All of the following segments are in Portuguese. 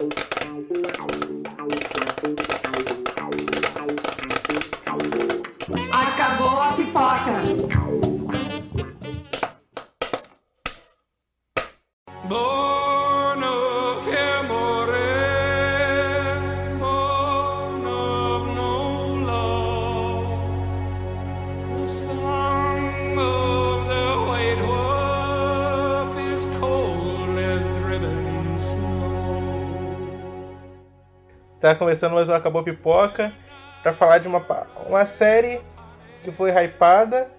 Acabou Tá começando mais um Acabou Pipoca pra falar de uma, uma série que foi hypada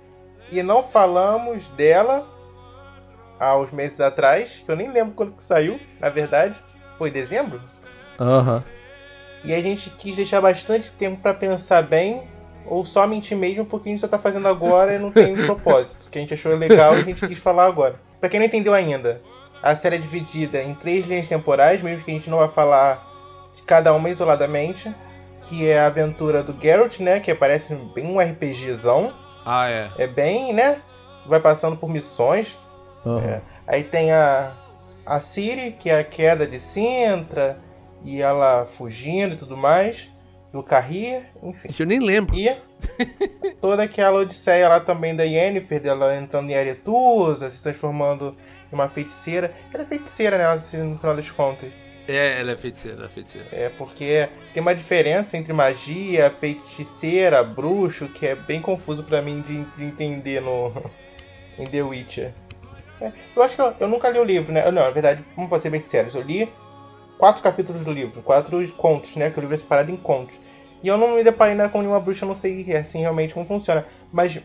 e não falamos dela há uns meses atrás, que eu nem lembro quando que saiu, na verdade. Foi dezembro? Aham. E a gente quis deixar bastante tempo pra pensar bem, ou só mentir mesmo, porque a gente só tá fazendo agora e não tem um propósito. Que a gente achou legal e a gente quis falar agora. Pra quem não entendeu ainda, a série é dividida em três linhas temporais, mesmo que a gente não vai falar cada uma isoladamente. Que é a aventura do Geralt, né? Que parece bem um RPGzão. Ah, é. É bem, né? Vai passando por missões. Aham. É. Aí tem a, a Ciri, que é a queda de Sintra, e ela fugindo e tudo mais. Do Carrir, enfim. Eu nem lembro. E toda aquela odisseia lá também da Yennefer, dela entrando em Aretusa, se transformando em uma feiticeira. Ela é feiticeira, né? No final das contas. É, ela é feiticeira, ela é feiticeira. É porque tem uma diferença entre magia, feiticeira, bruxo, que é bem confuso pra mim de, de entender no em The Witcher. É, eu acho que eu, eu nunca li o livro, né? Não, na verdade, vamos ser bem sérios, eu li quatro capítulos do livro, quatro contos, né? Que o livro é separado em contos. E eu não me deparei nada com nenhuma bruxa, eu não sei assim realmente como funciona. Mas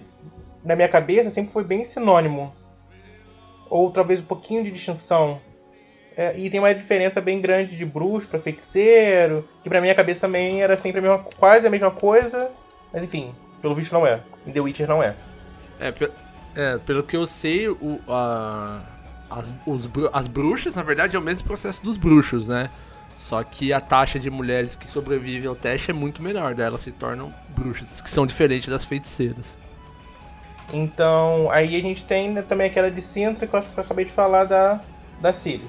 na minha cabeça sempre foi bem sinônimo. Ou talvez um pouquinho de distinção. É, e tem uma diferença bem grande de bruxo pra feiticeiro, que pra minha cabeça também era sempre a mesma, quase a mesma coisa, mas enfim, pelo visto não é. Em The Witcher não é. É, pe- é, pelo que eu sei, o, a- as, os as bruxas, na verdade, é o mesmo processo dos bruxos, né? Só que a taxa de mulheres que sobrevivem ao teste é muito menor, daí elas se tornam bruxas, que são diferentes das feiticeiras. Então, aí a gente tem também aquela de Sintra, que eu acho que eu acabei de falar da, da Ciri.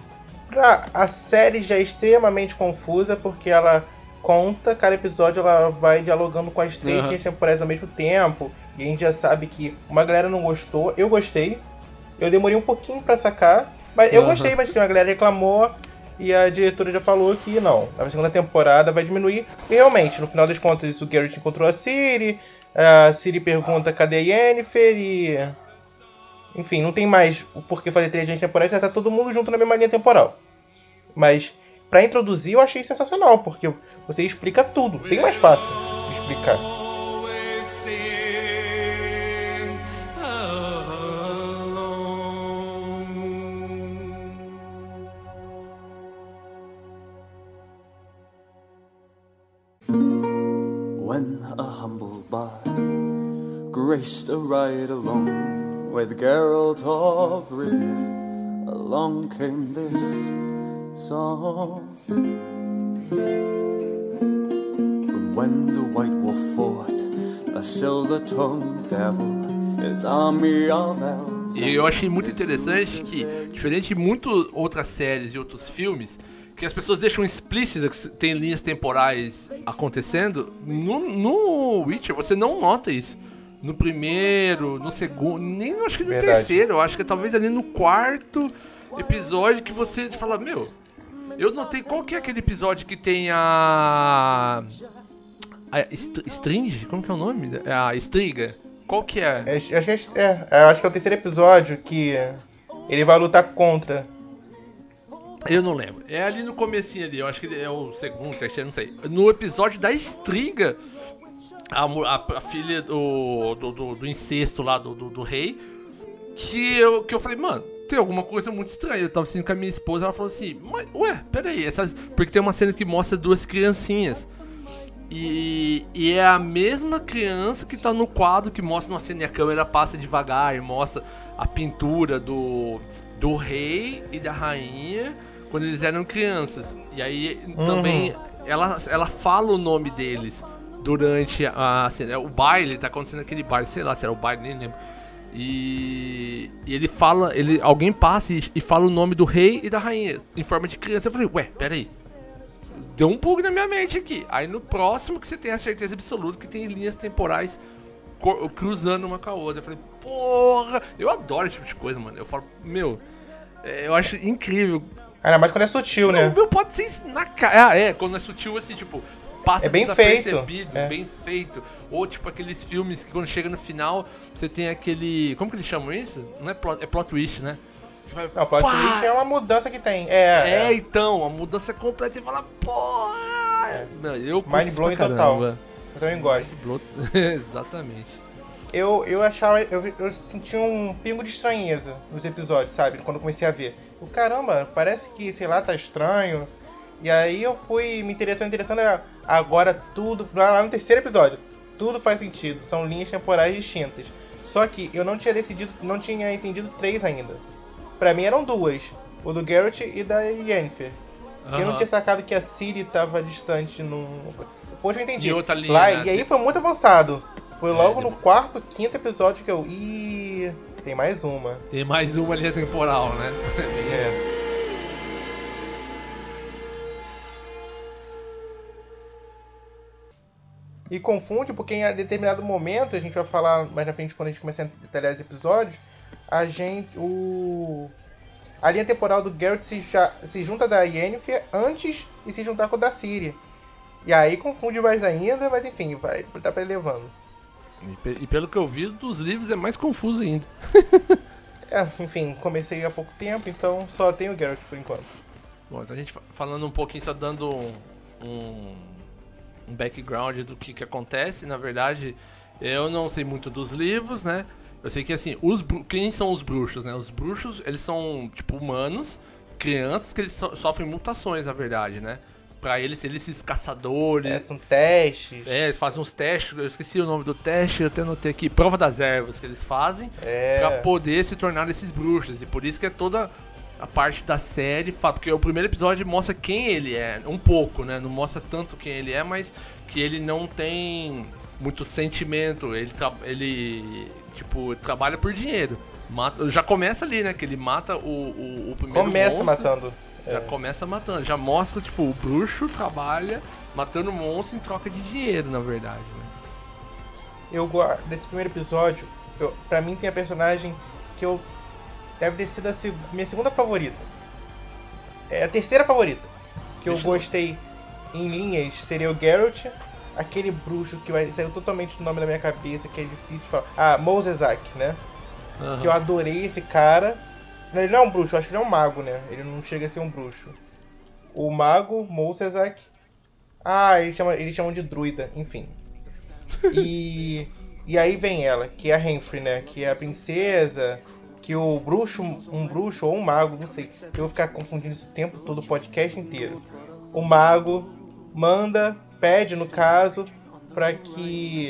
Pra, a série já é extremamente confusa, porque ela conta, cada episódio ela vai dialogando com as três linhas temporais ao mesmo tempo. E a gente já sabe que uma galera não gostou, eu gostei. Eu demorei um pouquinho pra sacar, mas eu gostei, mas uma galera reclamou. E a diretora já falou que não, na segunda temporada vai diminuir. E realmente, no final das contas, o Garrett encontrou a Ciri, a Ciri pergunta cadê a Yennefer e. Enfim, não tem mais o porquê fazer três linhas temporais, já tá todo mundo junto na mesma linha temporal. Mas, pra introduzir, eu achei sensacional, porque você explica tudo, bem mais fácil de explicar. Alone. When a humble graced a ride along with Geralt of Rivia, along came this song. From when the White Wolf fought a silver-tongued devil, his army of elves. E eu achei muito interessante que, diferente de muitas outras séries e outros filmes, que as pessoas deixam explícito que tem linhas temporais acontecendo, no, no Witcher você não nota isso. No primeiro, no segundo, nem acho que no Verdade. terceiro, eu acho que é talvez ali no quarto episódio que você fala, meu, eu notei qual que é aquele episódio que tem a. A Str- Stringe? Como que é o nome? É a Striga. Qual que é? É, que é, é, acho que é o terceiro episódio que ele vai lutar contra. Eu não lembro. É ali no comecinho ali, eu acho que é o segundo, terceiro, não sei. No episódio da Estriga, a, a- a filha do, do, do- do incesto lá do, do, do rei, que eu, que eu falei, mano, tem alguma coisa muito estranha. Eu tava assistindo com a minha esposa, ela falou assim, mas, ué, peraí, essas... porque tem uma cena que mostra duas criancinhas. E, e é a mesma criança que tá no quadro que mostra uma cena e a câmera passa devagar e mostra a pintura do, do rei e da rainha quando eles eram crianças. E aí também ela, ela fala o nome deles durante a cena. O baile, tá acontecendo aquele baile, sei lá se era o baile, nem lembro. E, e ele fala, ele, alguém passa e, e fala o nome do rei e da rainha em forma de criança. Eu falei, ué, peraí. deu um bug na minha mente aqui. Aí no próximo que você tem a certeza absoluta que tem linhas temporais cruzando uma com a outra. Eu falei, porra, eu adoro esse tipo de coisa, mano. Eu falo, meu, é, eu acho incrível. Ainda mais quando é sutil, né? O meu pode ser na cara. Ah, é, quando é sutil assim, tipo, passa É bem desapercebido, feito, é. bem feito. Ou tipo aqueles filmes que quando chega no final, você tem aquele. Como que eles chamam isso? Não é plot, é plot twist, né? Vai, Não, plot twist é uma mudança que tem. É, É, então, a mudança é completa e fala, porra! Não, eu Mind blowing total. eu também gosto. Blow- Exatamente. Eu, eu achava, eu, eu senti um pingo de estranheza nos episódios, sabe? Quando eu comecei a ver. O caramba, parece que, sei lá, tá estranho. E aí eu fui me interessando, interessando. Agora tudo, lá no terceiro episódio, tudo faz sentido. São linhas temporais distintas. Só que eu não tinha decidido, não tinha entendido três ainda. Pra mim eram duas. O do Garrett e da Yennefer. Eu não tinha sacado que a Siri tava distante num. Depois eu entendi. Em outra linha, Lá, né? E aí foi muito avançado. Foi logo no demorou. quarto, quinto episódio que eu. Ih, tem mais uma. Tem mais uma linha temporal, né? É. E confunde porque em determinado momento, a gente vai falar mais na frente quando a gente começar a detalhar os episódios, a gente. O. A linha temporal do Garrett se, se junta da Yennefer antes de se juntar com a da Siri. E aí confunde mais ainda, mas enfim, vai tá pra ele levando. E, e pelo que eu vi dos livros é mais confuso ainda. É, enfim, comecei há pouco tempo, então só tem o Garrett por enquanto. Bom, então a gente fa- falando um pouquinho, só dando um, um, um background do que, que acontece. Na verdade, eu não sei muito dos livros, né? Eu sei que assim, os quem são os bruxos, né? Os bruxos, eles são tipo humanos, crianças que eles so- sofrem mutações, na verdade, né? Pra eles, eles esses caçadores. É, com testes. É, eles fazem uns testes, eu esqueci o nome do teste, eu até anotei aqui, prova das ervas que eles fazem É. pra poder se tornar esses bruxos. E por isso que é toda a parte da série, fa- porque o primeiro episódio mostra quem ele é, um pouco, né? Não mostra tanto quem ele é, mas que ele não tem muito sentimento, ele, ele tipo, trabalha por dinheiro. Mata, já começa ali, né? Que ele mata o, o, o primeiro Começa monstro. matando. Já É. começa matando. Já mostra, tipo, o bruxo trabalha matando monstro em troca de dinheiro, na verdade, né? Eu desse primeiro episódio, eu, pra mim tem a personagem que eu deve ter sido a seg- minha segunda favorita. É a terceira favorita. Que eu Deixa eu- gostei em linhas seria o Geralt, aquele bruxo que vai saiu totalmente o nome da minha cabeça, que é difícil falar. Ah, Mosezak, né? Aham. Que eu adorei esse cara. Ele não é um bruxo, acho que ele é um mago, né? Ele não chega a ser um bruxo. O mago, Mosezak. Ah, eles chamam, eles chamam de druida, enfim. E, e aí vem ela, que é a Renfrey, né? Que é a princesa. Que o bruxo, um bruxo ou um mago, não sei. Eu vou ficar confundindo isso o tempo todo, o podcast inteiro. O mago manda, pede no caso, pra que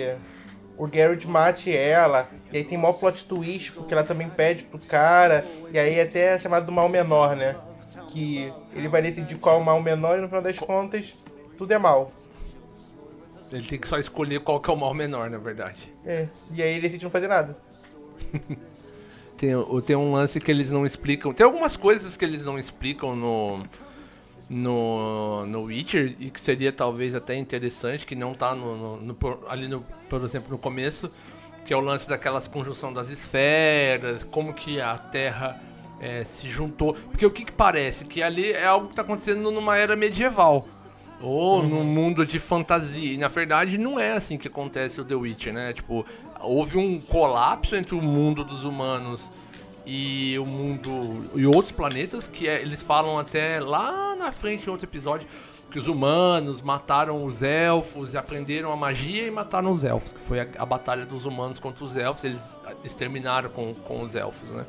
o Garrett mate ela. E aí tem maior plot twist, porque ela também pede pro cara. E aí até é chamado do mal menor, né? Que ele vai decidir qual é o mal menor e no final das contas, tudo é mal. Ele tem que só escolher qual que é o mal menor, na verdade. É, e aí ele decide não fazer nada. Tem, tem um lance que eles não explicam. Tem algumas coisas que eles não explicam no. No, no Witcher e que seria talvez até interessante, que não tá no, no- no ali no, por exemplo, no começo, que é o lance daquelas conjunção das esferas, como que a Terra é, se juntou. Porque o que, que parece? Que ali é algo que está acontecendo numa era medieval. Ou num mundo de fantasia. E na verdade não é assim que acontece o The Witcher, né? Tipo, houve um colapso entre o mundo dos humanos e o mundo. e outros planetas, que é- eles falam até lá na frente em outro episódio. Que os humanos mataram os elfos e aprenderam a magia e mataram os elfos. Que foi a, a batalha dos humanos contra os elfos. Eles exterminaram com, com os elfos, né?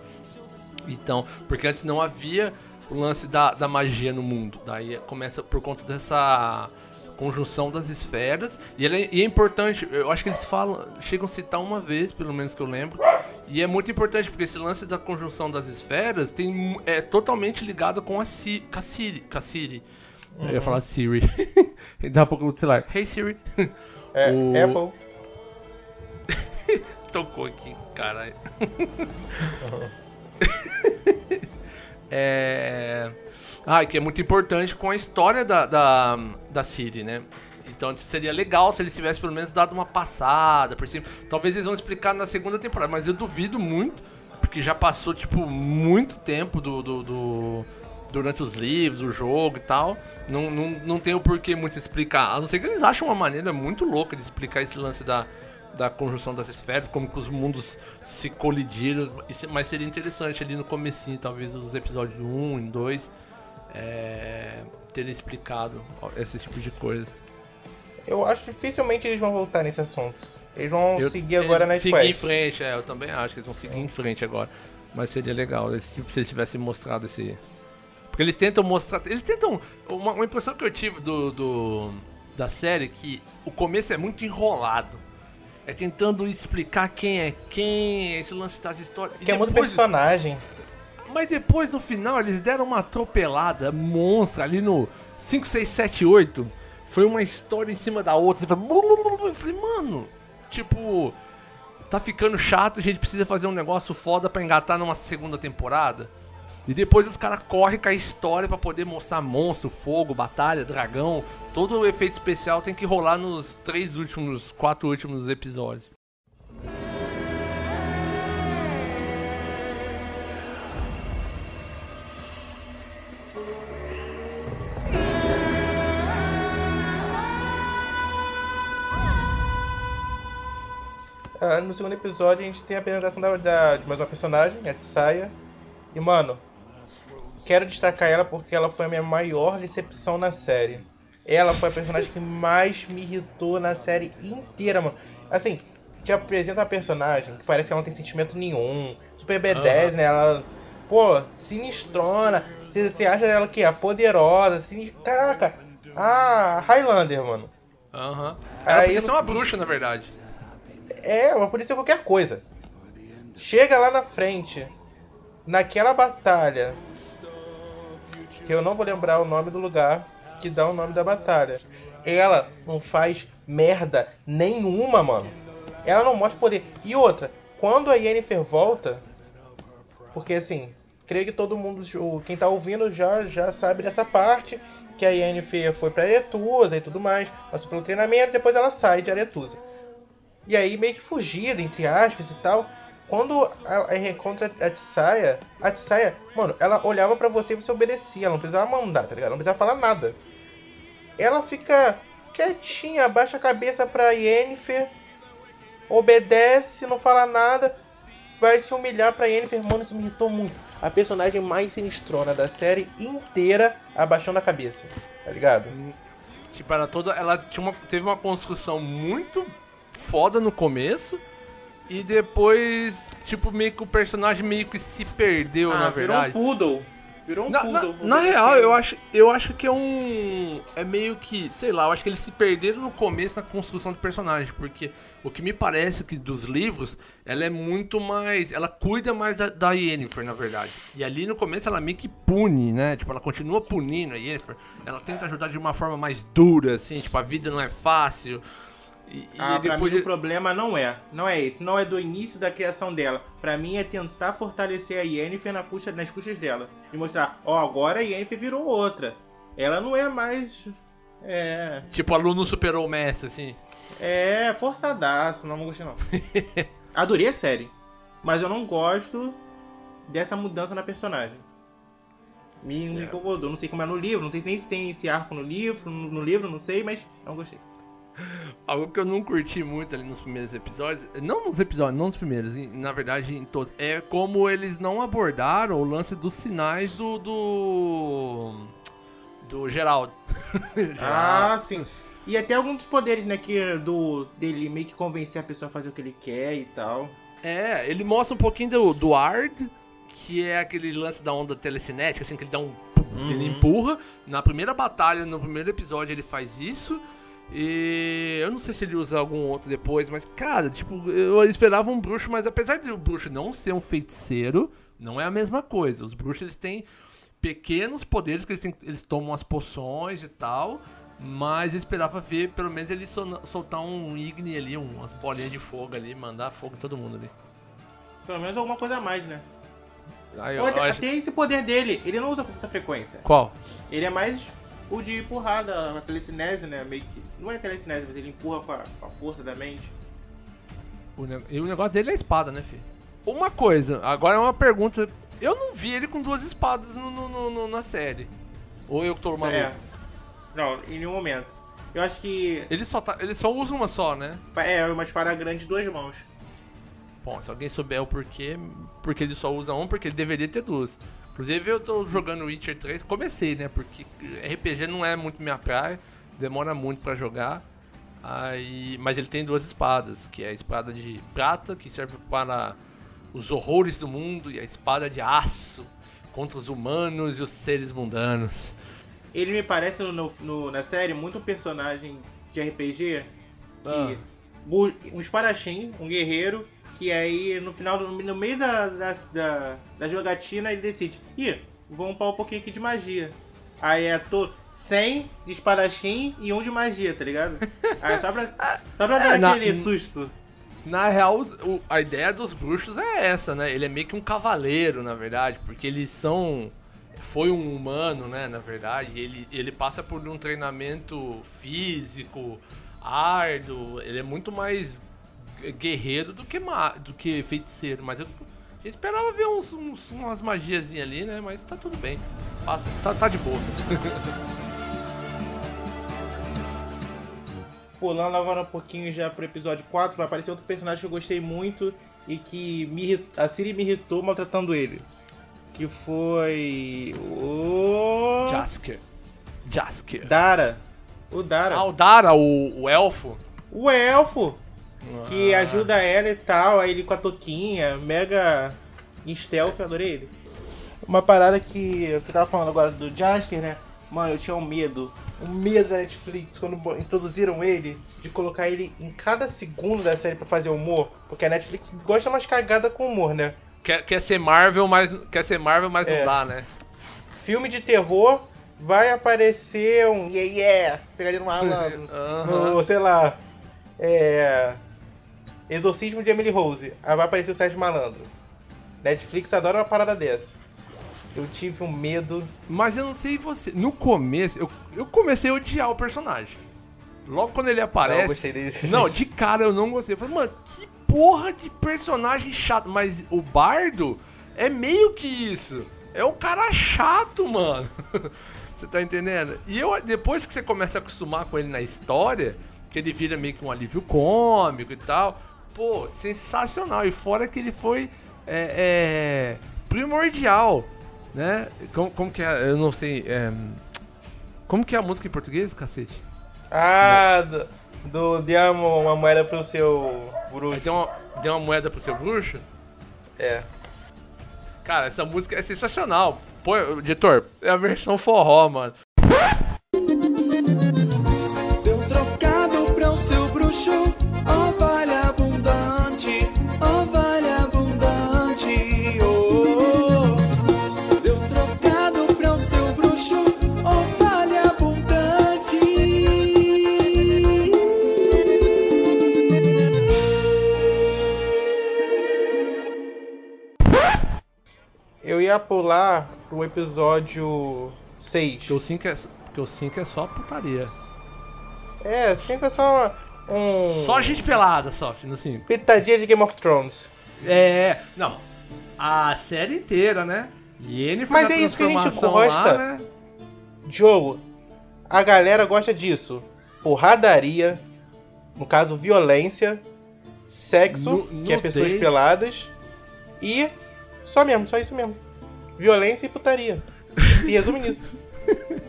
Então, porque antes não havia o lance da, da magia no mundo. Daí começa por conta dessa conjunção das esferas. E, é, e é importante, eu acho que eles falam, chegam a citar uma vez, pelo menos que eu lembro. E é muito importante porque esse lance da conjunção das esferas tem, é totalmente ligado com a, Ci, com a Siri. Com a Siri. Eu ia falar Siri. dá um pouco do celular. Hey Siri. É, O- Apple. Tocou aqui, caralho. é... Ah, que é muito importante com a história da, da, da Siri, né? Então seria legal se eles tivessem pelo menos dado uma passada por cima. Talvez eles vão explicar na segunda temporada, mas eu duvido muito, porque já passou, tipo, muito tempo do, do, do- durante os livros, o jogo e tal. Não, não, não tem o porquê muito explicar. A não ser que eles acham uma maneira muito louca de explicar esse lance da, da conjunção das esferas, como que os mundos se colidiram. Mas seria interessante ali no comecinho, talvez, dos episódios 1 e 2, é, terem explicado esse tipo de coisa. Eu acho que dificilmente eles vão voltar nesse assunto. Eles vão Eu- seguir agora na seguir em frente, é, eu também acho que eles vão seguir em frente agora. Mas seria legal eles- se eles tivessem mostrado esse. Porque eles tentam mostrar. Eles tentam. Uma, uma impressão que eu tive do, do- da série é que o começo é muito enrolado. É tentando explicar quem é quem, esse lance das histórias. Que é muito personagem. Mas depois, no final, eles deram uma atropelada monstra ali no 5, 6, 7, 8. Foi uma história em cima da outra. Eu falei, mano, tipo, tá ficando chato, a gente precisa fazer um negócio foda pra engatar numa segunda temporada. E depois os caras correm com a história pra poder mostrar monstro, fogo, batalha, dragão. Todo o efeito especial tem que rolar nos três últimos, quatro últimos episódios. Ah, no segundo episódio a gente tem a apresentação da, da- de mais uma personagem, a Tsaya. E mano, quero destacar ela porque ela foi a minha maior decepção na série. Ela foi a personagem que mais me irritou na série inteira, mano. Assim, te apresenta uma personagem que parece que ela não tem sentimento nenhum. Super B10, né? Ela, pô, sinistrona. Você acha ela que é poderosa, sinis... Caraca, a Highlander, mano. Aham. Ela Aí podia ser uma bruxa, na verdade. É, mas podia ser qualquer coisa. Chega lá na frente, naquela batalha, que eu não vou lembrar o nome do lugar que dá o nome da batalha. Ela não faz merda nenhuma, mano. Ela não mostra poder. E outra, quando a Yennefer volta, porque assim, creio que todo mundo, quem tá ouvindo já, já sabe dessa parte, que a Yennefer foi pra Aretusa e tudo mais, passou pelo treinamento, depois ela sai de Aretusa. E aí meio que fugida, entre aspas e tal. Quando ela reencontra a Tsaya, a Tsaya, mano, ela olhava pra você e você obedecia, ela não precisava mandar, tá ligado? Não precisava falar nada. Ela fica quietinha, abaixa a cabeça pra Yennefer, obedece, não fala nada, vai se humilhar pra Yennefer, mano, isso me irritou muito. A personagem mais sinistrona da série inteira abaixando a cabeça, tá ligado? Tipo, ela toda. Ela uma, teve uma construção muito foda no começo. E depois, tipo, meio que o personagem meio que se perdeu, na verdade. virou um poodle. Virou um Na, na- poodle. na real, eu acho, eu acho que é um. É meio que. Sei lá, eu acho que eles se perderam no começo na construção do personagem. Porque o que me parece que dos livros, ela é muito mais. Ela cuida mais da, da Yennefer, na verdade. E ali no começo ela meio que pune, né? Tipo, ela continua punindo a Yennefer. Ela tenta ajudar de uma forma mais dura, assim. Tipo, a vida não é fácil. E, e Ah, pra depois. mim o problema não é. Não é esse. Não é do início da criação dela. Pra mim é tentar fortalecer a Yennefer na custa, nas custas dela. E mostrar, ó, agora a Yennefer virou outra. Ela não é mais. É. Tipo, o aluno superou o mestre, assim. É forçadaço, não, não gostei não. Adorei a série. Mas eu não gosto dessa mudança na personagem. Me, me É. incomodou. Não sei como é no livro, não sei nem se tem esse arco no livro, no, no livro, não sei, mas não gostei. Algo que eu não curti muito ali nos primeiros episódios, não nos episódios, não nos primeiros, em- na verdade em todos, é como eles não abordaram o lance dos sinais do. do. do Geraldo. Ah, sim. E até alguns dos poderes, né, que do dele meio que convencer a pessoa a fazer o que ele quer e tal. É, ele mostra um pouquinho do, do Ard, que é aquele lance da onda telecinética, assim, que ele dá um. pum, Ele empurra. Na primeira batalha, no primeiro episódio, ele faz isso. E eu não sei se ele usa algum outro depois, mas, cara, tipo, eu esperava um bruxo, mas apesar de o bruxo não ser um feiticeiro, não é a mesma coisa. Os bruxos eles têm pequenos poderes que eles, têm- eles tomam as poções e tal. Mas eu esperava ver pelo menos ele sol- soltar um Igni ali, um- umas bolinhas de fogo ali, mandar fogo em todo mundo ali. Pelo menos alguma coisa a mais, né? Aí, eu Olha, acho- até esse poder dele, ele não usa com muita frequência. Qual? Ele é mais o de empurrada, a telecinese, né? Meio que. Não é telecinese, mas ele empurra com a, com a força da mente. O ne- E o negócio dele é a espada, né, filho? Uma coisa, agora é uma pergunta. Eu não vi ele com duas espadas no, no- no- na série. Ou eu que tô maluco? É. Não, em nenhum momento. Eu acho que Ele, só tá, ele só usa uma só, né? é uma espada grande de duas mãos. Bom, se alguém souber o porquê, porque ele só usa um, porque ele deveria ter duas. Inclusive eu tô jogando Witcher 3, comecei, né? Porque RPG não é muito minha praia, demora muito pra jogar. Aí, mas ele tem duas espadas, que é a espada de prata, que serve para os horrores do mundo, e a espada de aço contra os humanos e os seres mundanos. Ele me parece no, no- na série muito um personagem de RPG que. Ah. Um espadachim, um guerreiro, que aí no final, do- no meio da, da, da, da jogatina, ele decide: Ih, vou upar um pouquinho aqui de magia. Aí é todo 100 de espadachim e um de magia, tá ligado? Aí só pra, só pra dar É, na- aquele susto. Na real, o- a ideia dos bruxos é essa, né? Ele é meio que um cavaleiro, na verdade, porque eles são. Foi um humano, né? Na verdade, ele, ele passa por um treinamento físico, árduo. Ele é muito mais guerreiro do que, ma do que feiticeiro. Mas eu, eu esperava ver uns, uns- umas magiazinhas ali, né? Mas tá tudo bem. Passa, tá, tá de boa. Pulando agora um pouquinho já pro episódio 4, vai aparecer outro personagem que eu gostei muito e que me a Siri me irritou maltratando ele. Que foi. O. Jasker. Jasker. Dara. O Dara. Ah, o Dara, o, o elfo. O elfo que Ah. ajuda ela e tal, aí ele com a toquinha, mega stealth, eu adorei ele. Uma parada que você tava falando agora do Jasker, né? Mano, eu tinha um medo. Um medo da Netflix quando introduziram ele, de colocar ele em cada segundo da série pra fazer humor. Porque a Netflix gosta mais cagada com humor, né? Quer, quer ser Marvel, mas quer ser Marvel, mas É. não dá, né? Filme de terror, vai aparecer um yeah yeah, pegadinha no malandro. Aham. no, sei lá, é. Exorcismo de Emily Rose. Aí vai aparecer o Sérgio Malandro. Netflix adora uma parada dessa. Eu tive um medo. Mas eu não sei você. No começo, eu, eu comecei a odiar o personagem. Logo quando ele Não, aparece. gostei dele. Não, de cara eu não gostei. Eu falei, mano, que porra de personagem chato. Mas o Bardo é meio que isso. É um cara chato, mano. Você tá entendendo? E eu, depois que você começa a acostumar com ele na história, que ele vira meio que um alívio cômico e tal, pô, sensacional. E fora que ele foi é, é, primordial, né? Como, como que é? Eu não sei. é, como que é a música em português, cacete? Ah, do, do dê uma, uma moeda pro seu bruxo. deu uma, deu uma moeda pro seu bruxo? É. Cara, essa música é sensacional. Pô, editor, é a versão forró, mano. Ia pular pro episódio 6. Porque o 5 é, porque o 5 é só putaria. É, 5 é só um. Só gente pelada, só, no 5. Pitadinha de Game of Thrones. É, não. A série inteira, né? Yennefer Mas na é isso que a gente gosta. Lá, né? Jogo, a galera gosta disso. Porradaria, no caso violência, sexo, Nu- que é pessoas peladas, e só mesmo, só isso mesmo. Violência e putaria. Se resume nisso.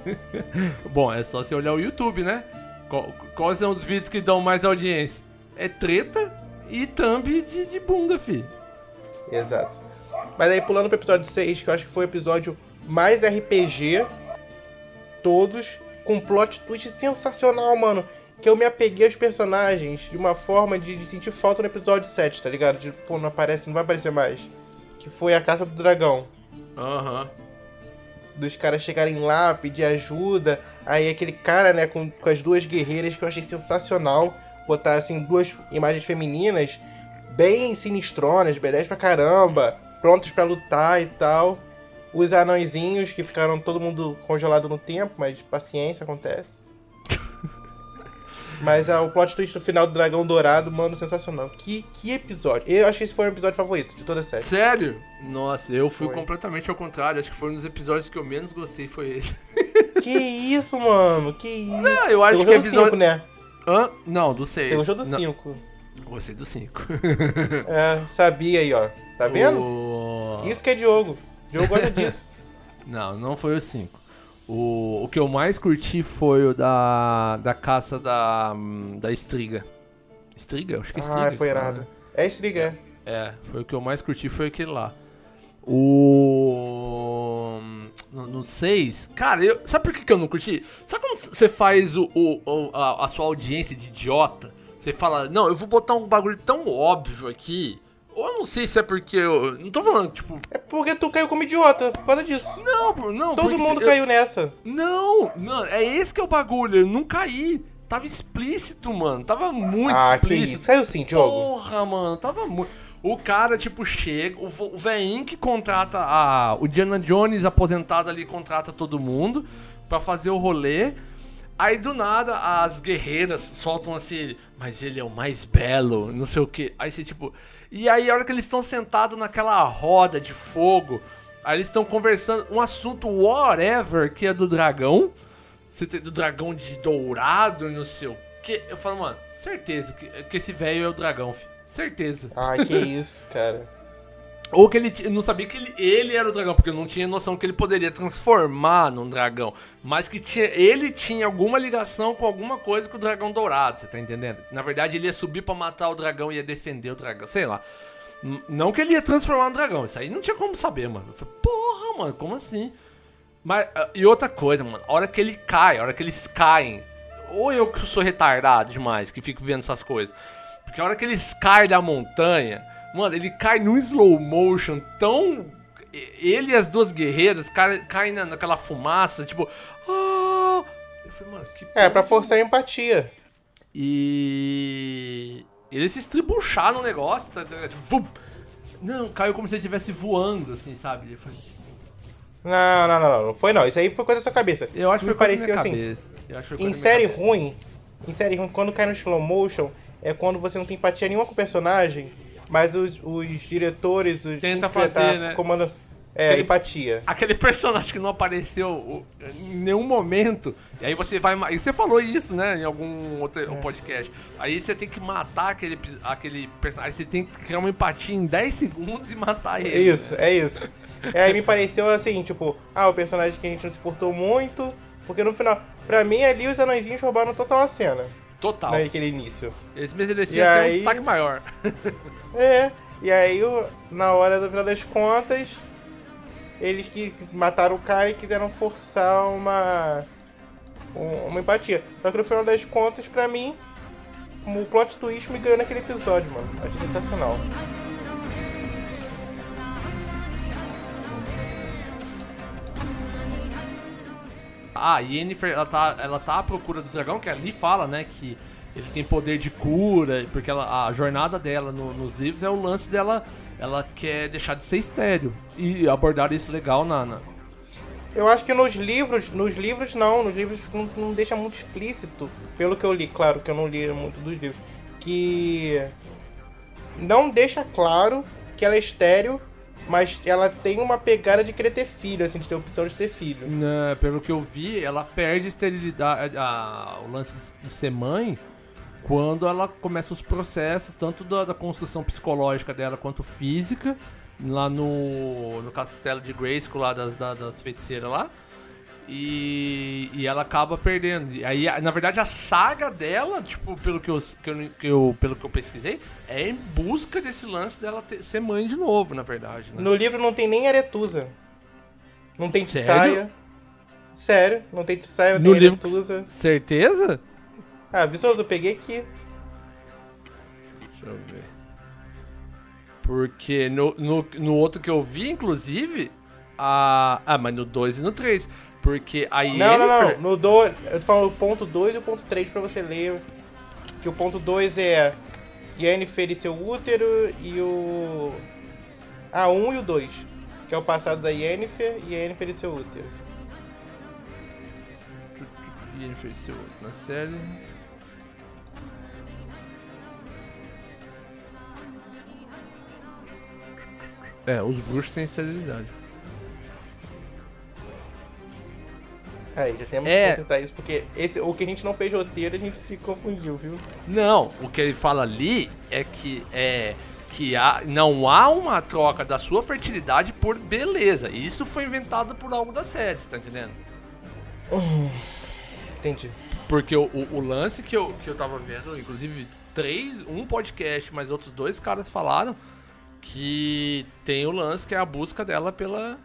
Bom, é só você olhar o YouTube, né? Qual- quais são os vídeos que dão mais audiência? É treta e thumb de, de bunda, fi. Exato. Mas aí pulando pro episódio 6, que eu acho que foi o episódio mais RPG, todos, com um plot twist sensacional, mano. Que eu me apeguei aos personagens de uma forma de, de sentir falta no episódio 7, tá ligado? De, pô, não aparece, não vai aparecer mais. Que foi a Caça do Dragão. Aham. Dos caras chegarem lá, pedir ajuda. Aí aquele cara, né, com, com as duas guerreiras que eu achei sensacional. Botar, assim, duas imagens femininas bem sinistronas, B10 pra caramba. prontos pra lutar e tal. Os anõezinhos que ficaram todo mundo congelado no tempo, mas paciência, acontece. Mas ah, o plot twist no final do Dragão Dourado, mano, sensacional. Que, que episódio. Eu acho que esse foi o episódio favorito de toda a série. Sério? Nossa, eu fui Foi. completamente ao contrário. Acho que foi um dos episódios que eu menos gostei, foi esse. que isso, mano? Que isso? Ah, eu acho Você que é episódio. 5, né? Hã? Não, do 6. Você gostou do 5. Gostei do 5. É, sabia aí, ó. Tá vendo? O... Isso que é Diogo. Diogo gosta disso. Não, não foi o 5. O, o que eu mais curti foi o da, da caça da, hum, da estriga. Estriga? Acho que é estriga. ah, foi irado. né? É estriga. É, foi o que eu mais curti, foi aquele lá. O. No, no 6, cara, eu, sabe por que, que eu não curti? Sabe quando você faz o, o- o- a, a sua audiência de idiota? Você fala, não, eu vou botar um bagulho tão óbvio aqui. Ou eu não sei se é porque eu. Não tô falando, tipo. É porque tu caiu como idiota, por causa disso. Não, não, Todo mundo caiu nessa. Não, não, é esse que é o bagulho, eu não caí. Tava explícito, mano. Tava muito ah, explícito. isso. Caiu sim, Diogo. Porra, mano, tava muito. O cara, tipo, chega, o, o que contrata a. O Diana Jones aposentado ali contrata todo mundo pra fazer o rolê. Aí do nada as guerreiras soltam assim, mas ele é o mais belo, não sei o que. Aí você tipo. E aí a hora que eles estão sentados naquela roda de fogo, aí eles estão conversando um assunto whatever que é do dragão. Do dragão de dourado, não sei o que. Eu falo, mano, certeza que, que esse velho é o dragão, filho. Certeza. Ah, que isso, cara. Ou que ele não sabia que ele, ele era o dragão, porque eu não tinha noção que ele poderia transformar num dragão. Mas que tinha, ele tinha alguma ligação com alguma coisa com o dragão dourado, você tá entendendo? Na verdade, ele ia subir pra matar o dragão e ia defender o dragão, sei lá. Não que ele ia transformar no dragão, isso aí não tinha como saber, mano. Eu falei, porra, mano, como assim? Mas, ah, e outra coisa, mano, a hora que ele cai, a hora que eles caem, ou eu que sou retardado demais, que fico vendo essas coisas, porque a hora que eles caem da montanha, mano, ele cai num slow motion tão. Ele e as duas guerreiras caem, caem na- naquela fumaça, tipo. Ah! Eu falei, mano, que. É, pra forçar a empatia. E. Ele se estribuchar no negócio, tá? tá, Tipo, vum! Não, caiu como se ele estivesse voando, assim, sabe? Eu falei, Não, não, não, não. Não foi não. Isso aí foi coisa da sua cabeça. Eu acho que foi coisa da minha assim. cabeça. Eu acho que foi Em série cabeça. ruim, em série ruim, quando cai no slow motion, é quando você não tem empatia nenhuma com o personagem, mas os, os diretores, os Tenta fazer, tá né? comandam é, Aquele- empatia. Aquele personagem que não apareceu em nenhum momento. E aí você vai. E você falou isso, né? Em algum outro É. podcast. Aí você tem que matar aquele, aquele personagem. Aí você tem que criar uma empatia em 10 segundos e matar É ele. isso, é isso. É, aí me pareceu assim, tipo, ah, o personagem que a gente não se portou muito, porque no final, pra mim ali os anõezinhos roubaram total a cena, Total. naquele início. Eles mereciam E ter um aí- destaque maior. É, e aí na hora do final das contas, eles que mataram o cara e quiseram forçar uma um- uma empatia. Só que no final das contas, pra mim, o plot twist me ganhou naquele episódio, mano. Achei sensacional. Ah, a Yennefer, ela tá, ela tá à procura do dragão, que ali fala, né, que ele tem poder de cura, porque ela, a jornada dela no- nos livros é o lance dela, ela quer deixar de ser estéreo. E abordaram isso legal na, na- Eu acho que nos livros, nos livros não, nos livros não, não deixa muito explícito, pelo que eu li, claro que eu não li muito dos livros, que não deixa claro que ela é estéreo, mas ela tem uma pegada de querer ter filho, assim, de ter opção de ter filho. na- pelo que eu vi, ela perde a esterilidade, a- o lance de, de ser mãe, quando ela começa os processos, tanto da, da construção psicológica dela quanto física, lá no, no castelo de Grayskull, lá das, da- das feiticeiras lá. E, e ela acaba perdendo. E aí, na verdade, a saga dela, tipo, pelo que eu, que eu, que eu- pelo que eu pesquisei, é em busca desse lance dela ter- ser mãe de novo, na verdade. Né? No livro não tem nem aretusa. Não tem Sério? tissaia. Sério, não tem tissaia, não No tem livro- aretusa. Certeza? Ah, absoluto, eu peguei aqui. Deixa eu ver. Porque no, no, no outro que eu vi, inclusive, a. Ah, mas no 2 e no 3. Porque a Não, não, Yennefer. não. No do... Eu tô falando o ponto 2 e o ponto 3 pra você ler. Que o ponto 2 é Yennefer e seu útero e o. Ah, um e o dois. Que é o passado da Yennefer e Yennefer e seu útero. E ele fez seu na série. É, os bruxos têm esterilidade. Aí, já temos É. que consertar isso, porque esse, o que a gente não fez roteiro, a gente se confundiu, viu? Não, o que ele fala ali é que é que há, não há uma troca da sua fertilidade por beleza. Isso foi inventado por algo da série, tá entendendo? Entendi. Porque o, o- o lance que eu, que eu tava vendo, inclusive três, um podcast, mas outros dois caras falaram que tem o lance que é a busca dela pela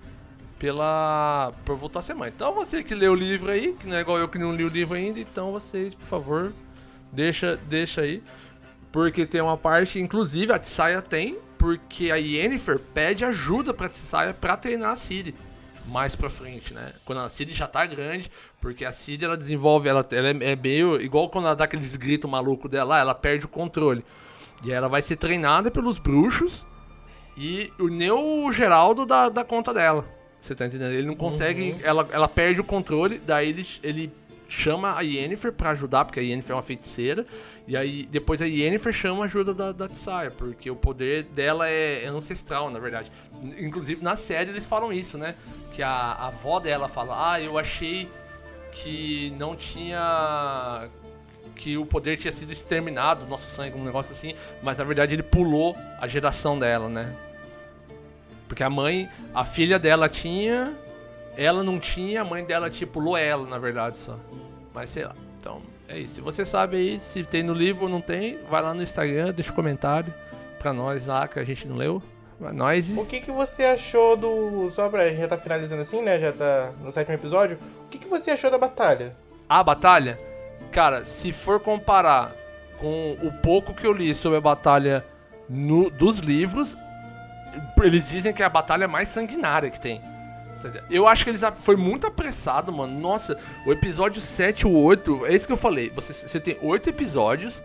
pela por voltar a mãe. Então você que lê o livro aí, que não é igual eu que não li o livro ainda, então vocês, por favor, deixa deixa aí, porque tem uma parte, inclusive a Tsaya tem, porque a Yennefer pede ajuda pra Tsaya pra treinar a Ciri mais pra frente, né? Quando a Ciri já tá grande, porque a Ciri ela desenvolve, ela, ela é, é meio igual quando ela dá aqueles gritos malucos dela, ela perde o controle. E aí ela vai ser treinada pelos bruxos e o Neo Geraldo dá, dá conta dela. Você tá entendendo? Ele não consegue. Ela, ela perde o controle, daí ele, ele chama a Yennefer pra ajudar, porque a Yennefer é uma feiticeira. E aí depois a Yennefer chama a ajuda da, da Tsaya, porque o poder dela é, é ancestral, na verdade. Inclusive na série eles falam isso, né? Que a, a avó dela fala: Ah, eu achei que não tinha. Que o poder tinha sido exterminado, nosso sangue, um negócio assim, mas na verdade ele pulou a geração dela, né? Porque a mãe, a filha dela tinha, ela não tinha, a mãe dela pulou ela, na verdade, só. Mas sei lá. Então, é isso. Se você sabe aí, se tem no livro ou não tem, vai lá no Instagram, deixa um comentário pra nós lá que a gente não leu. Pra nós. O que, que você achou do. Só pra já tá finalizando assim, né? Já tá no sétimo episódio. O que, que você achou da batalha? A batalha, cara, se for comparar com o pouco que eu li sobre a batalha no- dos livros, eles dizem que é a batalha mais sanguinária que tem. Eu acho que eles foi muito apressado, mano. Nossa, o episódio 7 e o 8, é isso que eu falei. Você, você tem oito episódios.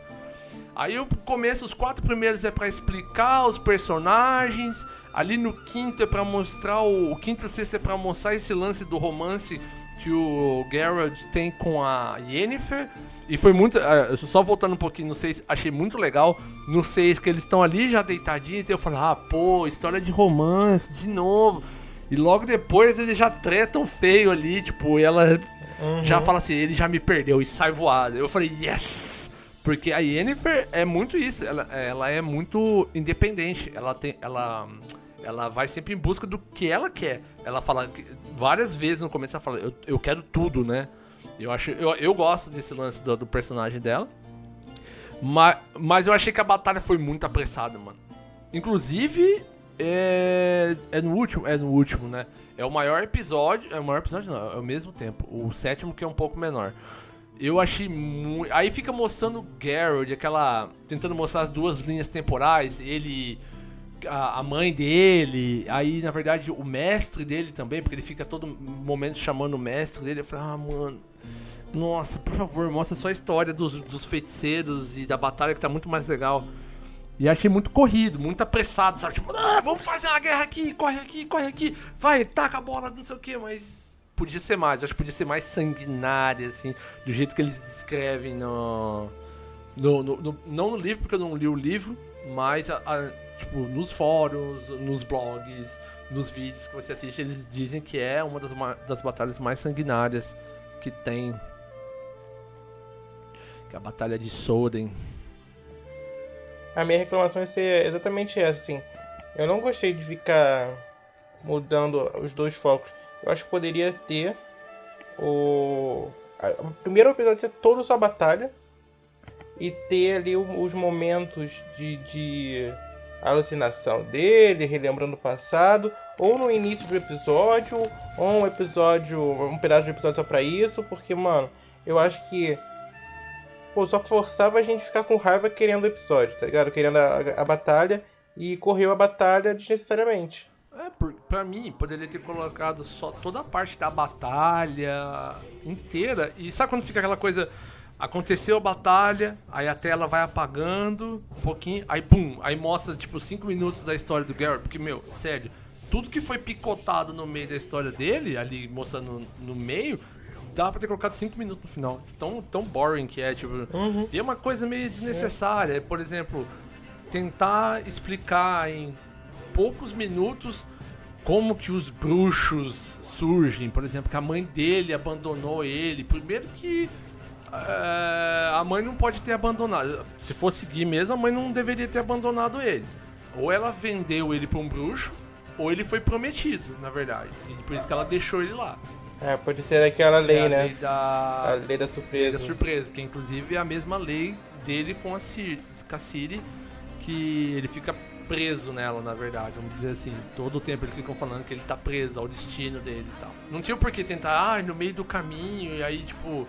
Aí o começo, os quatro primeiros é pra explicar os personagens. Ali no quinto é pra mostrar o, o quinto e sexto é pra mostrar esse lance do romance que o Geralt tem com a Yennefer. E foi muito. ah, Só voltando um pouquinho no 6, achei muito legal. No 6 que eles estão ali já deitadinhos. E eu falei, ah, pô, história de romance, de novo. E logo depois eles já tretam feio ali, tipo, e ela já fala assim, ele já me perdeu e sai voada. Eu falei, yes! Porque a Yennefer é muito isso, ela, ela é muito independente. Ela tem. Ela. Ela vai sempre em busca do que ela quer. Ela fala várias vezes no começo ela fala, eu, eu quero tudo, né? Eu acho. Eu, eu gosto desse lance do, do personagem dela. Mas, mas eu achei que a batalha foi muito apressada, mano. Inclusive, é, é no último, é no último, né? É o maior episódio, é o maior episódio não, é o mesmo tempo. O sétimo que é um pouco menor. Eu achei muito, aí fica mostrando o Geralt, aquela tentando mostrar as duas linhas temporais, ele a, a mãe dele, aí na verdade o mestre dele também, porque ele fica todo momento chamando o mestre dele. Eu falei: "Ah, mano, nossa, por favor, mostra só a história dos, dos feiticeiros e da batalha que tá muito mais legal. E achei muito corrido, muito apressado, sabe? Tipo, ah, vamos fazer uma guerra aqui, corre aqui, corre aqui, vai, taca a bola, não sei o que, mas podia ser mais, acho que podia ser mais sanguinária, assim, do jeito que eles descrevem no. no, no- no- não no livro, porque eu não li o livro, mas a- a- tipo, nos fóruns, nos blogs, nos vídeos que você assiste, eles dizem que é uma das, das batalhas mais sanguinárias que tem. Que é a Batalha de Soden. A minha reclamação vai ser exatamente essa, assim. Eu não gostei de ficar mudando os dois focos. Eu acho que poderia ter o. O primeiro episódio ser todo só batalha. E ter ali os momentos de, de alucinação dele, relembrando o passado. Ou no início do episódio, ou um episódio. um pedaço do episódio só pra isso. Porque, mano, eu acho que pô, só forçava a gente ficar com raiva querendo o episódio, tá ligado? Querendo a, a- batalha e correu a batalha desnecessariamente. É, pra mim, poderia ter colocado só toda a parte da batalha inteira. E sabe quando fica aquela coisa. Aconteceu a batalha, aí a tela vai apagando um pouquinho, aí pum, aí mostra tipo 5 minutos da história do Garrett, porque, meu, sério, tudo que foi picotado no meio da história dele, ali mostrando no, no meio, dá pra ter colocado 5 minutos no final. Tão, tão boring que é, tipo. E é uma coisa meio desnecessária. Por exemplo, tentar explicar em poucos minutos como que os bruxos surgem. Por exemplo, que a mãe dele abandonou ele. Primeiro que é, a mãe não pode ter abandonado. Se for seguir mesmo, a mãe não deveria ter abandonado ele. Ou ela vendeu ele pra um bruxo, ou ele foi prometido, na verdade. E por isso que ela deixou ele lá. É, pode ser aquela lei, é a né? lei da... A lei da Lei surpresa. da surpresa, que inclusive é a mesma lei dele com a Ciri, com a Ciri, que ele fica preso nela, na verdade, vamos dizer assim. Todo o tempo eles ficam falando que ele tá preso ao destino dele e tal. Não tinha por que tentar, ah, no meio do caminho, e aí, tipo.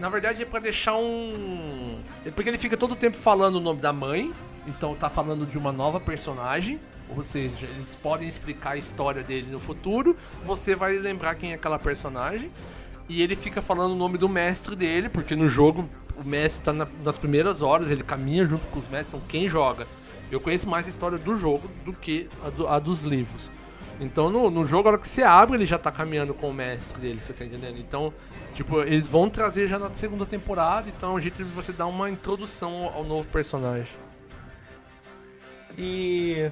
Na verdade é pra deixar um. É porque ele fica todo o tempo falando o nome da mãe, então tá falando de uma nova personagem. Ou seja, eles podem explicar a história dele no futuro, você vai lembrar quem é aquela personagem. E ele fica falando o nome do mestre dele, porque no jogo o mestre tá na- nas primeiras horas, ele caminha junto com os mestres, são quem joga. Eu conheço mais a história do jogo do que a, do- a dos livros. Então no, no jogo, a hora que você abre, ele já tá caminhando com o mestre dele, você tá entendendo? Então, tipo, eles vão trazer já na segunda temporada, então é um jeito de você dar uma introdução ao, ao novo personagem. E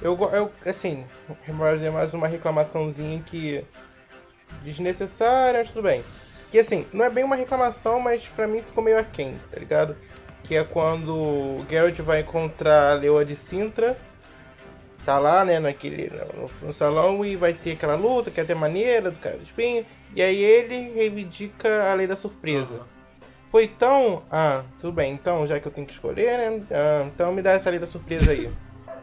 eu, eu assim, fazer mais uma reclamaçãozinha que desnecessária, mas tudo bem. Que assim, não é bem uma reclamação, mas pra mim ficou meio aquém, tá ligado? Que é quando o Geralt vai encontrar a Leoa de Sintra. Tá lá, né, naquele, no, no salão e vai ter aquela luta que é até maneira do cara do espinho. E aí ele reivindica a lei da surpresa. Aham. Foi tão. Ah, tudo bem, então, já que eu tenho que escolher, né? Ah, então me dá essa lei da surpresa aí.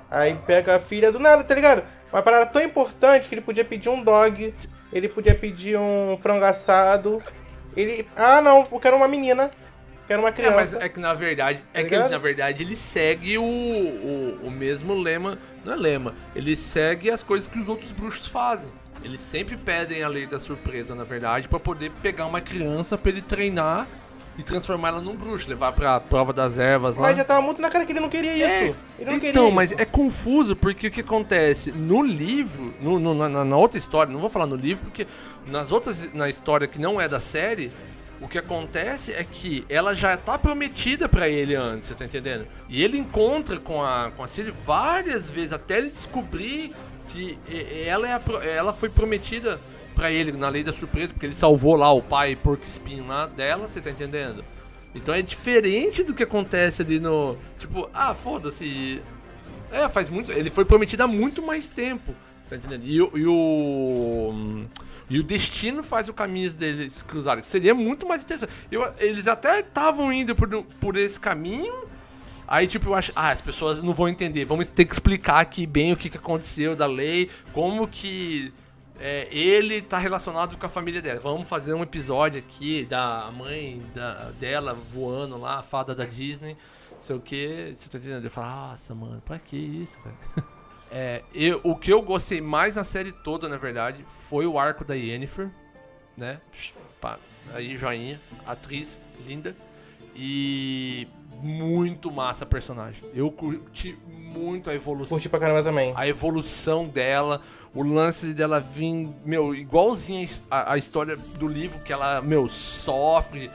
aí pega a filha do nada, tá ligado? Uma parada tão importante que ele podia pedir um dog, ele podia pedir um frango assado. Ele. Ah não, eu quero uma menina. Quero uma É, criança. mas é que na verdade, é que ele, na verdade ele segue o, o, o mesmo lema, não é lema, ele segue as coisas que os outros bruxos fazem. Eles sempre pedem a lei da surpresa, na verdade, pra poder pegar uma criança pra ele treinar e transformar ela num bruxo, levar pra prova das ervas lá. Mas já tava muito na cara que ele não queria isso. ele não queria então, mas isso. é confuso porque o que acontece no livro, no, no- na, na outra história, não vou falar no livro porque nas outras na história que não é da série, o que acontece é que ela já tá prometida pra ele antes, você tá entendendo? E ele encontra com a com a Ciri várias vezes até ele descobrir que ela é a ela foi prometida pra ele na lei da surpresa, porque ele salvou lá o pai porco espinho lá dela, você tá entendendo? Então é diferente do que acontece ali no. Tipo, ah, foda-se. É, faz muito. Ele foi prometido há muito mais tempo. Tá entendendo? E, e o. E o destino faz o caminho deles cruzarem. Seria muito mais interessante. Eu- eles até estavam indo por, por esse caminho. Aí, tipo, eu acho. Ah, as pessoas não vão entender. Vamos ter que explicar aqui bem o que, que aconteceu da lei. Como que. é, ele tá relacionado com a família dela. Vamos fazer um episódio aqui da mãe da, dela voando lá, a fada da Disney. Sei o que. Você tá entendendo? Eu falo, nossa, mano, pra que isso, velho? É, eu, o que eu gostei mais na série toda, na verdade, foi o arco da Yennefer, né? Pá, aí, joinha, atriz, linda. E muito massa a personagem. Eu curti muito a evolução. Curti pra caramba também. A evolução dela, o lance dela vir, meu, igualzinho a a história do livro, que ela, meu, sofre,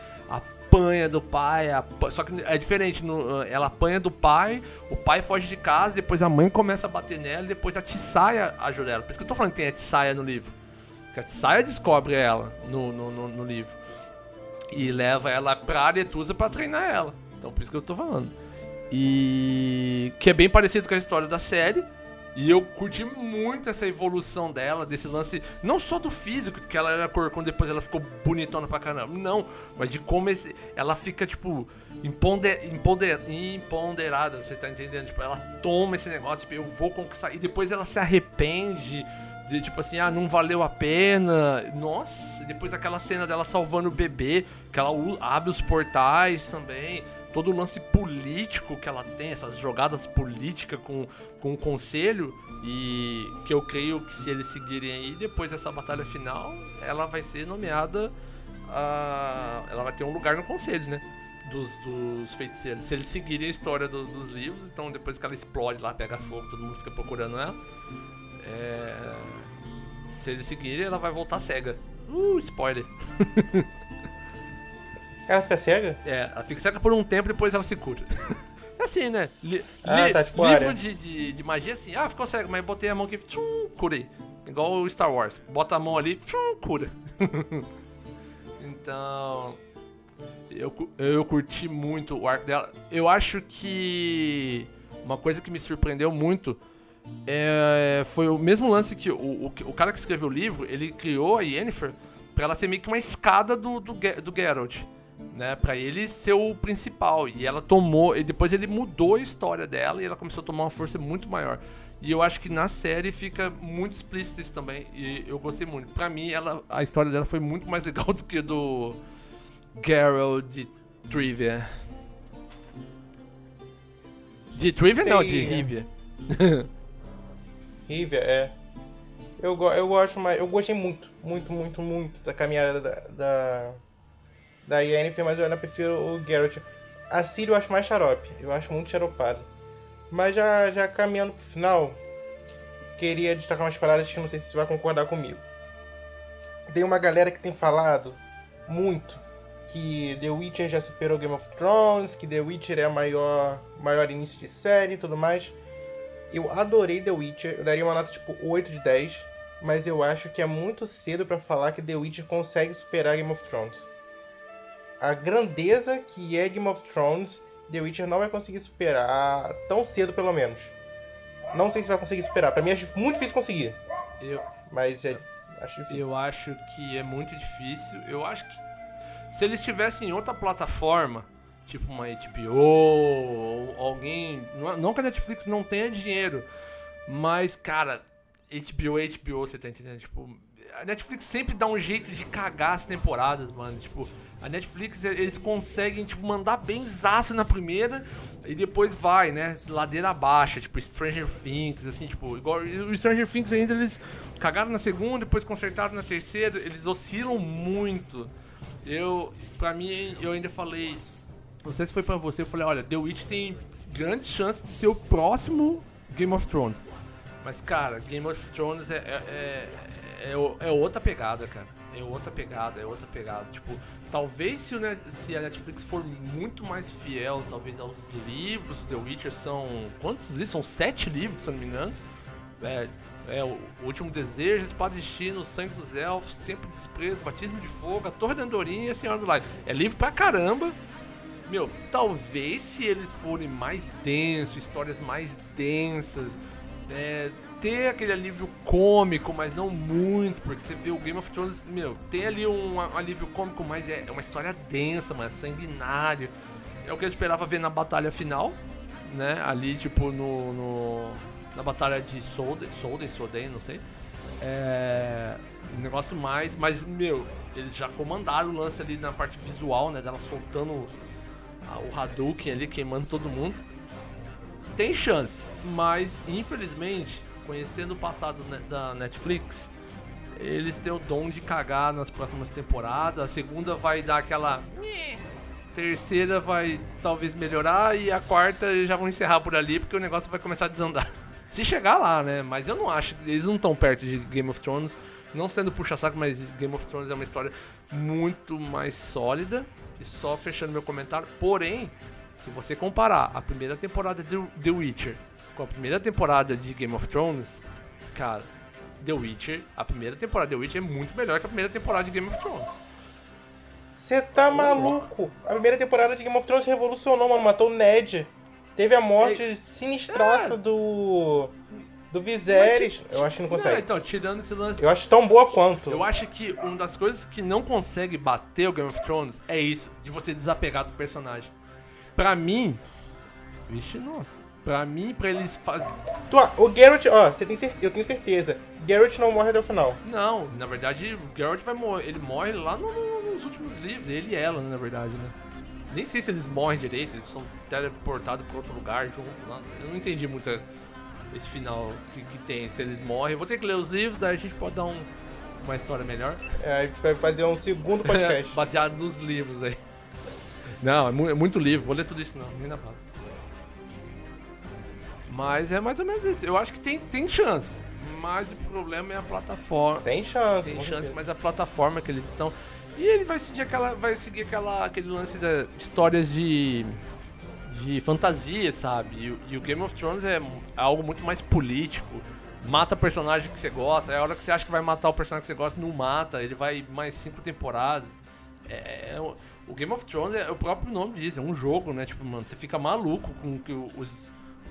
apanha do pai, só que é diferente, no- ela apanha do pai, o pai foge de casa, depois a mãe começa a bater nela, depois a Tissaia ajuda ela. Por isso que eu tô falando que tem a Tissaia no livro. Que a Tissaia descobre ela no, no, no- no livro. E leva ela pra Aretusa pra treinar ela. Então por isso que eu tô falando. E que é bem parecido com a história da série. E eu curti muito essa evolução dela, desse lance, não só do físico, que ela era cor quando depois ela ficou bonitona pra caramba, não, mas de como esse, ela fica, tipo, imponder, imponder, imponderada, você tá entendendo? Tipo, ela toma esse negócio, tipo, eu vou conquistar, e depois ela se arrepende, de tipo assim, ah, não valeu a pena. Nossa, depois aquela cena dela salvando o bebê, que ela abre os portais também. Todo o lance político que ela tem, essas jogadas políticas com, com o conselho. E que eu creio que se eles seguirem aí, depois dessa batalha final, ela vai ser nomeada. a- ela vai ter um lugar no conselho, né? Dos, dos feiticeiros. Se eles seguirem a história do- dos livros, então depois que ela explode lá, pega fogo, todo mundo fica procurando ela. é, Se eles seguirem, ela vai voltar cega. Uh, spoiler. Ela fica cega? É, ela fica cega por um tempo depois ela se cura. Assim, né? Li- Ah, li- tá, tipo livro de, de, de magia assim, ah, ficou cego, mas botei a mão aqui, tchum, curei. Igual o Star Wars. Bota a mão ali, tchum, cura. então. Eu, eu curti muito o arco dela. Eu acho que. Uma coisa que me surpreendeu muito é, foi o mesmo lance que o, o, o cara que escreveu o livro, ele criou a Yennefer pra ela ser meio que uma escada do, do, do Geralt. Né, pra ele ser o principal. E ela tomou. E depois ele mudou a história dela e ela começou a tomar uma força muito maior. E eu acho que na série fica muito explícito isso também. E eu gostei muito. Pra mim, ela, a história dela foi muito mais legal do que do Geralt de Trivia. De Trivia não, de. Rivia. Rivia, é. Eu, eu gosto mais. Eu gostei muito, muito, muito, muito da caminhada da. da, da Yennefer, mas eu ainda prefiro o Geralt. A Ciri eu acho mais xarope. Eu acho muito xaropado. Mas já, já caminhando pro final, queria destacar umas paradas que não sei se você vai concordar comigo. Tem uma galera que tem falado muito que The Witcher já superou Game of Thrones, que The Witcher é a maior, maior início de série e tudo mais. Eu adorei The Witcher, eu daria uma nota tipo 8 de 10, mas eu acho que é muito cedo pra falar que The Witcher consegue superar Game of Thrones. A grandeza que é Game of Thrones, The Witcher não vai conseguir superar tão cedo pelo menos. Não sei se vai conseguir superar, pra mim acho muito difícil conseguir, Eu, mas é, acho difícil. eu acho que é muito difícil. Eu acho que se eles estivessem em outra plataforma, tipo uma HBO, ou alguém. Não, que a Netflix não tenha dinheiro, mas, cara, HBO é HBO, você tá entendendo? Tipo, a Netflix sempre dá um jeito de cagar as temporadas, mano. Tipo, a Netflix, eles conseguem, tipo, mandar bem zaço na primeira e depois vai, né? Ladeira abaixo, tipo, Stranger Things, assim, tipo, igual o Stranger Things ainda eles cagaram na segunda, depois consertaram na terceira, eles oscilam muito. Eu, pra mim, eu ainda falei, não sei se foi pra você, eu falei, olha, The Witch tem grandes chances de ser o próximo Game of Thrones. Mas, cara, Game of Thrones é, é, é, é outra pegada, cara. É outra pegada, é outra pegada. Tipo, talvez se, Net- se a Netflix for muito mais fiel, talvez aos livros do The Witcher, são. Quantos livros? São sete livros, se eu não me engano. É, é o Último Desejo, Espada e Destino, O Sangue dos Elfos, Tempo de Desprezo, Batismo de Fogo, A Torre da Andorinha e A Senhora do Light. É livro pra caramba. Meu, talvez se eles forem mais densos, histórias mais densas, é, ter aquele alívio cômico, mas não muito, porque você vê o Game of Thrones, meu, tem ali um, alívio cômico, mas é, é uma história densa, mas sanguinário. É o que eu esperava ver na batalha final, né? Ali, tipo, no, no- na batalha de Solden, Solden, Solden, não sei. É, um negócio mais, mas, meu, eles já comandaram o lance ali na parte visual, né? Dela soltando o Hadouken ali, queimando todo mundo. Tem chance, mas infelizmente, conhecendo o passado da Netflix, eles têm o dom de cagar nas próximas temporadas. A segunda vai dar aquela. Terceira vai talvez melhorar e a quarta já vão encerrar por ali porque o negócio vai começar a desandar. Se chegar lá, né? Mas eu não acho que eles não estão perto de Game of Thrones. Não sendo puxa-saco, mas Game of Thrones é uma história muito mais sólida. E só fechando meu comentário. Porém, se você comparar a primeira temporada de The Witcher com a primeira temporada de Game of Thrones, cara, The Witcher, a primeira temporada de The Witcher é muito melhor que a primeira temporada de Game of Thrones. Você tá maluco? A primeira temporada de Game of Thrones revolucionou, mano. Matou o Ned. Teve a morte sinistraça do. Do Viserys. Mas, Eu acho que não Não, consegue. então, tirando esse lance. Eu acho tão boa quanto. Eu acho que uma das coisas que não consegue bater o Game of Thrones é isso, de você desapegar do personagem. Pra mim. Vixe, nossa. Pra mim, pra eles fazerem. Tu- o Geralt, ó, você tem cer- eu tenho certeza. Geralt não morre até o final. Não, na verdade, o Geralt vai morrer. Ele morre lá no- no- nos últimos livros. Ele e ela, né, na verdade, né? Nem sei se eles morrem direito, eles são teleportados pra outro lugar junto lá. Eu não entendi muito esse final que, que tem. Se eles morrem. Eu vou ter que ler os livros, daí a gente pode dar um, uma história melhor. É, a gente vai fazer um segundo podcast. Baseado nos livros aí. Não, é, mu- é muito livro, vou ler tudo isso não, nem na bala. Mas é mais ou menos isso. Eu acho que tem, tem chance. Mas o problema é a plataforma. Tem chance. Tem chance, mas a plataforma que eles estão. E ele vai seguir aquela. Vai seguir aquela, aquele lance da histórias de. de fantasia, sabe? E, o- e o Game of Thrones é algo muito mais político. Mata personagem que você gosta. É a hora que você acha que vai matar o personagem que você gosta, não mata. Ele vai mais cinco temporadas. É, é o- Game of Thrones é o próprio nome diz, é um jogo, né? Tipo, mano, você fica maluco com que os,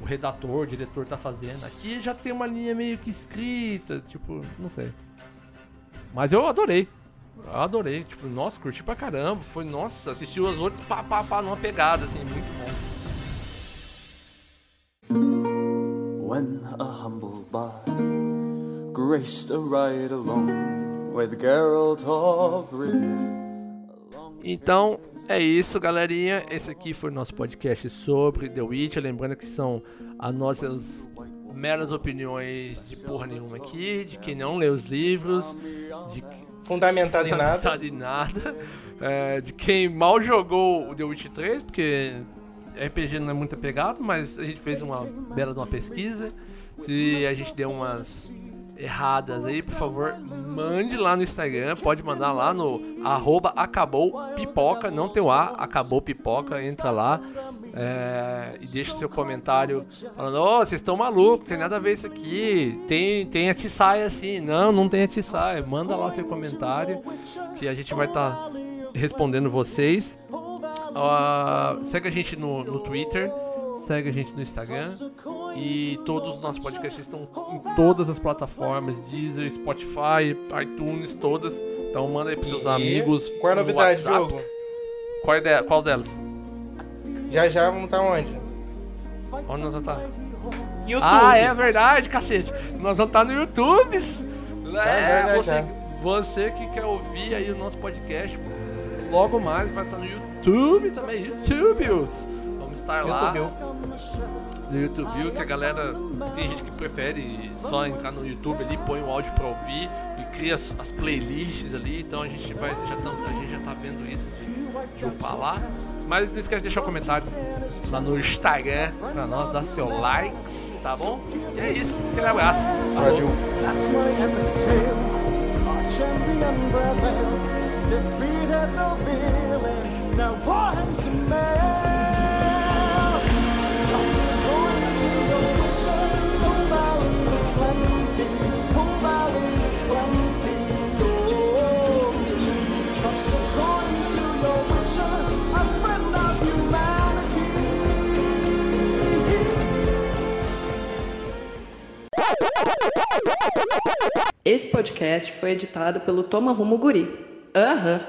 o redator, o diretor tá fazendo. Aqui já tem uma linha meio que escrita, tipo, não sei. Mas eu adorei. Eu adorei, tipo, nossa, curti pra caramba. Foi, nossa, assisti os outros pá, pá, pá, numa pegada, assim, muito bom. When a humble bard graced a ride along with Geralt of Rivia. Então, é isso, galerinha. Esse aqui foi o nosso podcast sobre The Witch. Lembrando que são as nossas meras opiniões de porra nenhuma aqui, de quem não lê os livros, de Fundamentado em nada. fundamentado em nada, é, de quem mal jogou o The Witch 3, porque RPG não é muito apegado, mas a gente fez uma bela uma pesquisa. Se a gente deu umas erradas aí, por favor, mande lá no Instagram, pode mandar lá no arroba acabou pipoca, não tem o A, acabou pipoca, entra lá é, e deixa seu comentário falando, ô, vocês estão malucos, tem nada a ver isso aqui, tem, tem a Tissaia assim, não, não tem a Tissaia, manda lá seu comentário que a gente vai estar respondendo vocês. Ah, segue a gente no, no Twitter, segue a gente no Instagram e todos os nossos podcasts estão em todas as plataformas, Deezer, Spotify, iTunes, todas. Então manda aí pros seus E amigos. Qual é a no novidade, jogo? Qual, é de- qual delas? Já já vamos estar onde? Onde nós vamos estar? YouTube. Ah, é verdade, cacete. Nós vamos estar no YouTube. já, É, já, você, já. você que quer ouvir aí o nosso podcast, logo mais vai estar no YouTube também. YouTubeus. Vamos estar lá YouTube. no YouTube, que a galera. Tem gente que prefere só entrar no YouTube ali, põe o áudio pra ouvir e cria as, as playlists ali. Então a gente vai. Já tá, a gente já tá vendo isso de, de upar lá. Mas não esquece de deixar um comentário lá no Instagram pra nós, dar seu likes, tá bom? E é isso, aquele abraço. Falou. Valeu. That's my epic tale. Our champion prevailed, defeated the villain. Now war man. Esse podcast foi editado pelo Toma Rumo Guri. Aham.